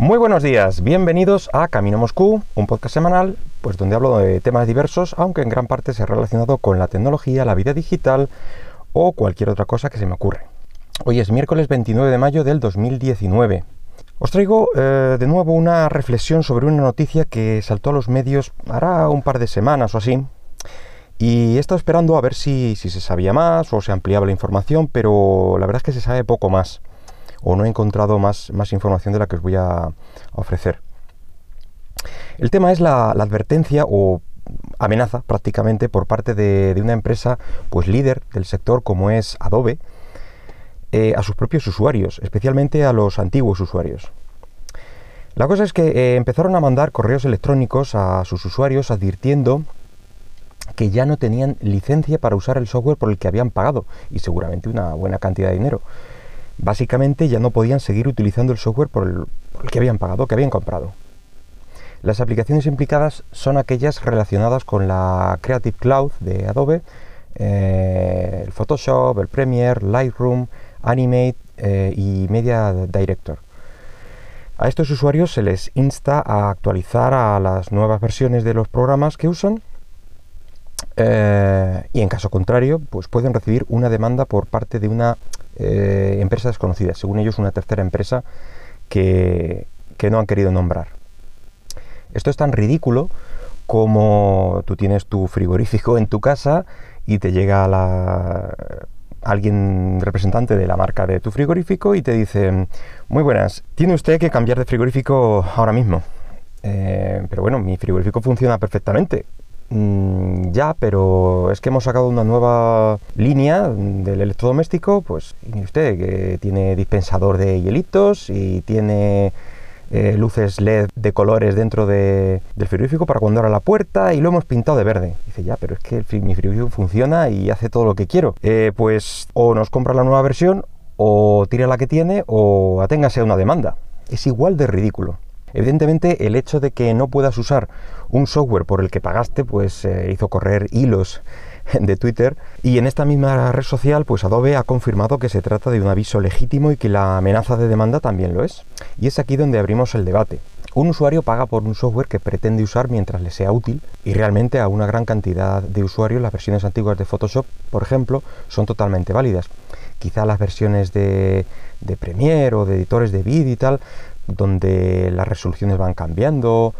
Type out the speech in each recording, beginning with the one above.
Muy buenos días, bienvenidos a Camino Moscú, un podcast semanal, pues donde hablo de temas diversos, aunque en gran parte se ha relacionado con la tecnología, la vida digital o cualquier otra cosa que se me ocurre. Hoy es miércoles 29 de mayo del 2019. Os traigo eh, de nuevo una reflexión sobre una noticia que saltó a los medios hará un par de semanas o así. Y he estado esperando a ver si, si se sabía más o se ampliaba la información, pero la verdad es que se sabe poco más o no he encontrado más, más información de la que os voy a, ofrecer. El tema es la, advertencia o amenaza prácticamente por parte de, una empresa pues líder del sector como es Adobe eh, a sus propios usuarios, especialmente a los antiguos usuarios. La cosa es que eh, empezaron a mandar correos electrónicos a sus usuarios advirtiendo que ya no tenían licencia para usar el software por el que habían pagado y seguramente una buena cantidad de dinero básicamente ya no podían seguir utilizando el software por el, que habían pagado, que habían comprado. Las aplicaciones implicadas son aquellas relacionadas con la Creative Cloud de Adobe, eh, el Photoshop, el Premiere, Lightroom, Animate eh, y Media Director. A estos usuarios se les insta a actualizar a las nuevas versiones de los programas que usan eh, y en caso contrario, pues pueden recibir una demanda por parte de una eh, empresa desconocida, según ellos una tercera empresa que, no han querido nombrar. Esto es tan ridículo como tú tienes tu frigorífico en tu casa y te llega la, alguien representante de la marca de tu frigorífico y te dice, muy buenas, tiene usted que cambiar de frigorífico ahora mismo. Eh, pero bueno, mi frigorífico funciona perfectamente. Mm, ya, pero es que hemos sacado una nueva línea del electrodoméstico, pues, y usted, que tiene dispensador de hielitos y tiene eh, luces LED de colores dentro del frigorífico para cuando abra la puerta y lo hemos pintado de verde. Dice, ya, pero es que mi frigorífico funciona y hace todo lo que quiero. Eh, pues o nos compra la nueva versión o tira la que tiene o aténgase a una demanda. Es igual de ridículo. Evidentemente, el hecho de que no puedas usar un software por el que pagaste, pues eh, hizo correr hilos de Twitter y en esta misma red social pues Adobe ha confirmado que se trata de un aviso legítimo y que la amenaza de demanda también lo es. Y es aquí donde abrimos el debate. Un usuario paga por un software que pretende usar mientras le sea útil y realmente a una gran cantidad de usuarios las versiones antiguas de Photoshop, por ejemplo, son totalmente válidas. Quizá las versiones de, de Premiere o de editores de vídeo y tal donde las resoluciones van cambiando.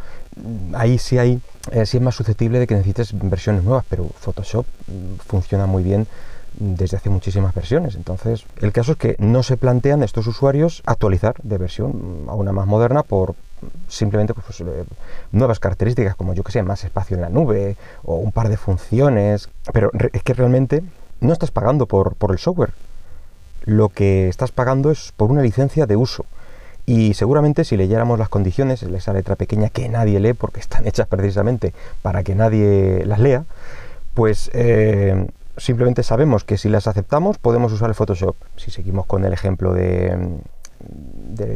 Ahí sí hay, eh, sí es más susceptible de que necesites versiones nuevas, pero Photoshop mm, funciona muy bien desde hace muchísimas versiones. Entonces, el caso es que no se plantean estos usuarios actualizar de versión a una más moderna por simplemente pues, pues eh, nuevas características como yo que sé, más espacio en la nube o un par de funciones. Pero es que realmente no estás pagando por, por el software. Lo que estás pagando es por una licencia de uso. Y seguramente si leyéramos las condiciones, esa letra pequeña que nadie lee porque están hechas precisamente para que nadie las lea, pues eh, simplemente sabemos que si las aceptamos podemos usar el Photoshop. Si seguimos con el ejemplo de,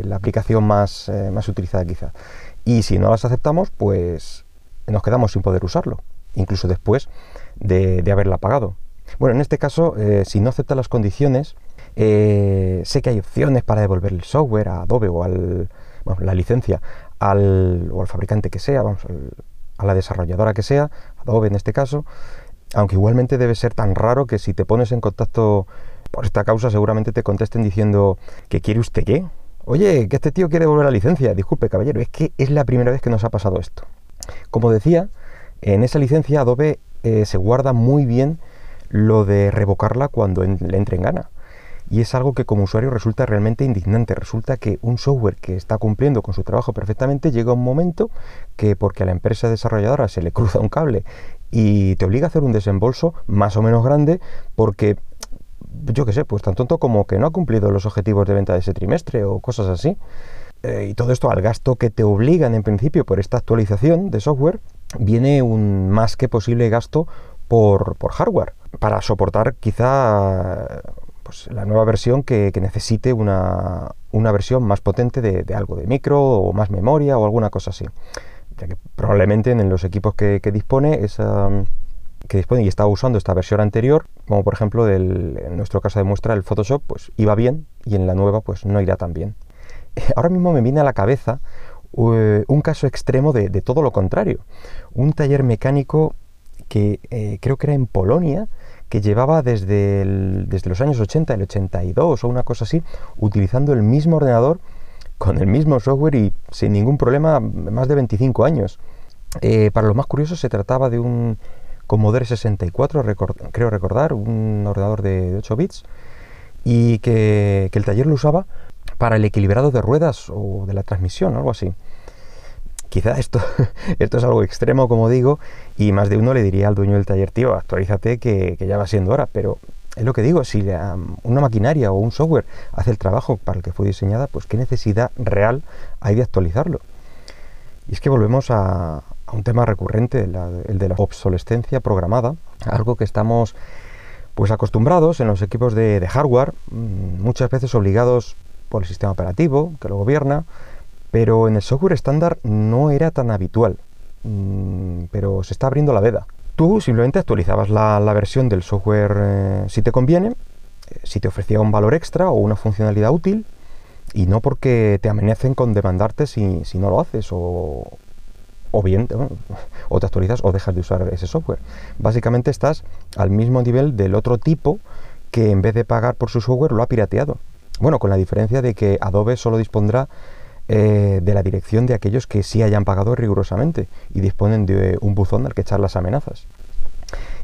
la aplicación más, eh, más utilizada quizá. Y si no las aceptamos, pues nos quedamos sin poder usarlo, incluso después de, haberla pagado. Bueno, en este caso, eh, si no acepta las condiciones, eh, sé que hay opciones para devolver el software a Adobe o al, la licencia al, o al fabricante que sea, vamos, a la desarrolladora que sea, Adobe en este caso, aunque igualmente debe ser tan raro que si te pones en contacto por esta causa seguramente te contesten diciendo que quiere usted qué. Oye, que este tío quiere devolver la licencia. Disculpe, caballero, es que es la primera vez que nos ha pasado esto. Como decía, en esa licencia Adobe eh, se guarda muy bien lo de revocarla cuando le entre en gana. Y es algo que como usuario resulta realmente indignante. Resulta que un software que está cumpliendo con su trabajo perfectamente llega un momento que porque a la empresa desarrolladora se le cruza un cable y te obliga a hacer un desembolso más o menos grande porque yo qué sé, pues tan tonto como que no ha cumplido los objetivos de venta de ese trimestre o cosas así. Eh, y todo esto al gasto que te obligan en principio por esta actualización de software, viene un más que posible gasto por, por hardware para soportar quizá pues, la nueva versión que, necesite una, versión más potente de, algo, de micro o más memoria o alguna cosa así. Ya que probablemente en los equipos que, dispone que dispone y estaba usando esta versión anterior, como por ejemplo del, en nuestro caso de muestra el Photoshop, pues iba bien y en la nueva pues no irá tan bien. ahora mismo me viene a la cabeza eh, un caso extremo de, todo lo contrario. Un taller mecánico que eh, creo que era en Polonia, que llevaba desde, desde los años 80, el 82 o una cosa así, utilizando el mismo ordenador, con el mismo software y sin ningún problema, más de 25 años. Eh, para lo más curioso, se trataba de un Commodore 64, creo recordar, un ordenador de, 8 bits, y que el taller lo usaba para el equilibrado de ruedas o de la transmisión, algo así. Quizá esto, esto es algo extremo, como digo, y más de uno le diría al dueño del taller, tío, actualízate que, ya va siendo hora, pero es lo que digo, si una maquinaria o un software hace el trabajo para el que fue diseñada, pues qué necesidad real hay de actualizarlo. Y es que volvemos a, un tema recurrente, el de la obsolescencia programada, algo que estamos pues acostumbrados en los equipos de hardware, mm, muchas veces obligados por el sistema operativo que lo gobierna, pero en el software estándar no era tan habitual, mm, pero se está abriendo la veda. Tú simplemente actualizabas la, versión del software eh, si te conviene, eh, si te ofrecía un valor extra o una funcionalidad útil, y no porque te amenacen con demandarte si, no lo haces o, o bien o te actualizas o dejas de usar ese software. Básicamente estás al mismo nivel del otro tipo que en vez de pagar por su software lo ha pirateado. Bueno, con la diferencia de que Adobe solo dispondrá eh, de la dirección de aquellos que sí hayan pagado rigurosamente y disponen de un buzón al que echar las amenazas.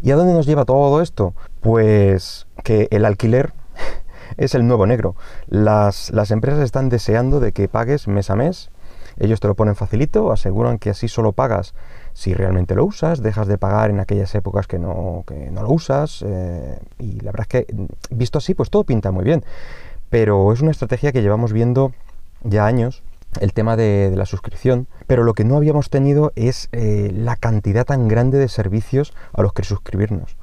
¿Y a dónde nos lleva todo esto? Pues que el alquiler es el nuevo negro. Las, las, empresas están deseando de que pagues mes a mes. Ellos te lo ponen facilito, aseguran que así solo pagas si realmente lo usas, dejas de pagar en aquellas épocas que no, que no lo usas. Eh, y la verdad es que visto así, pues todo pinta muy bien pero es una estrategia que llevamos viendo ya años, el tema de, la suscripción, pero lo que no habíamos tenido es eh, la cantidad tan grande de servicios a los que suscribirnos.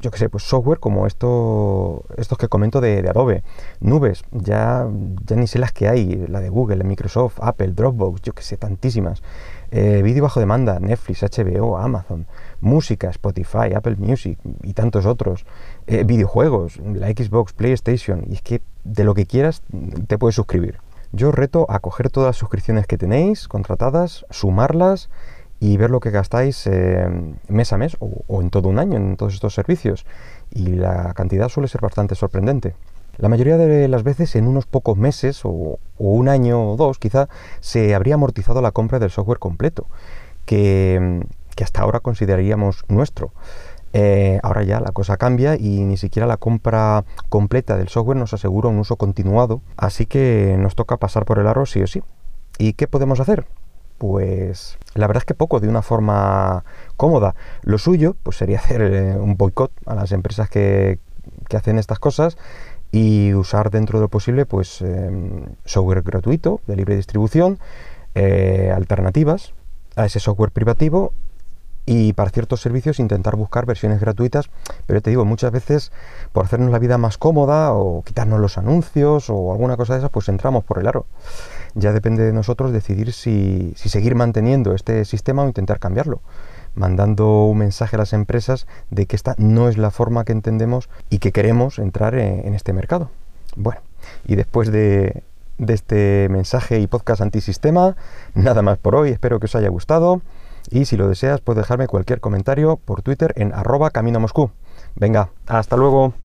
Yo que sé, pues software como esto, estos que comento de, Adobe, nubes, ya, ya ni sé las que hay, la de Google, Microsoft, Apple, Dropbox, yo que sé, tantísimas. Eh, vídeo bajo demanda, Netflix, HBO, Amazon, música, Spotify, Apple Music y tantos otros. Eh, videojuegos, la Xbox, PlayStation, y es que de lo que quieras te puedes suscribir. Yo reto a coger todas las suscripciones que tenéis contratadas, sumarlas y ver lo que gastáis eh, mes a mes o, en todo un año en todos estos servicios. Y la cantidad suele ser bastante sorprendente. La mayoría de las veces en unos pocos meses o, un año o dos quizá se habría amortizado la compra del software completo, que, que hasta ahora consideraríamos nuestro. Eh, ahora ya la cosa cambia y ni siquiera la compra completa del software nos asegura un uso continuado, así que nos toca pasar por el aro sí o sí. ¿Y qué podemos hacer? Pues la verdad es que poco, de una forma cómoda. Lo suyo pues sería hacer eh, un boicot a las empresas que, hacen estas cosas y usar dentro de lo posible pues em, software gratuito de libre distribución, eh, alternativas a ese software privativo y para ciertos servicios intentar buscar versiones gratuitas, pero te digo, muchas veces por hacernos la vida más cómoda o quitarnos los anuncios o alguna cosa de esas, pues entramos por el aro. Ya depende de nosotros decidir si, seguir manteniendo este sistema o intentar cambiarlo, mandando un mensaje a las empresas de que esta no es la forma que entendemos y que queremos entrar en, en este mercado. Bueno, y después de, de este mensaje y podcast antisistema, nada más por hoy, espero que os haya gustado. Y si lo deseas, puedes dejarme cualquier comentario por Twitter en arroba camino Moscú. Venga, hasta luego.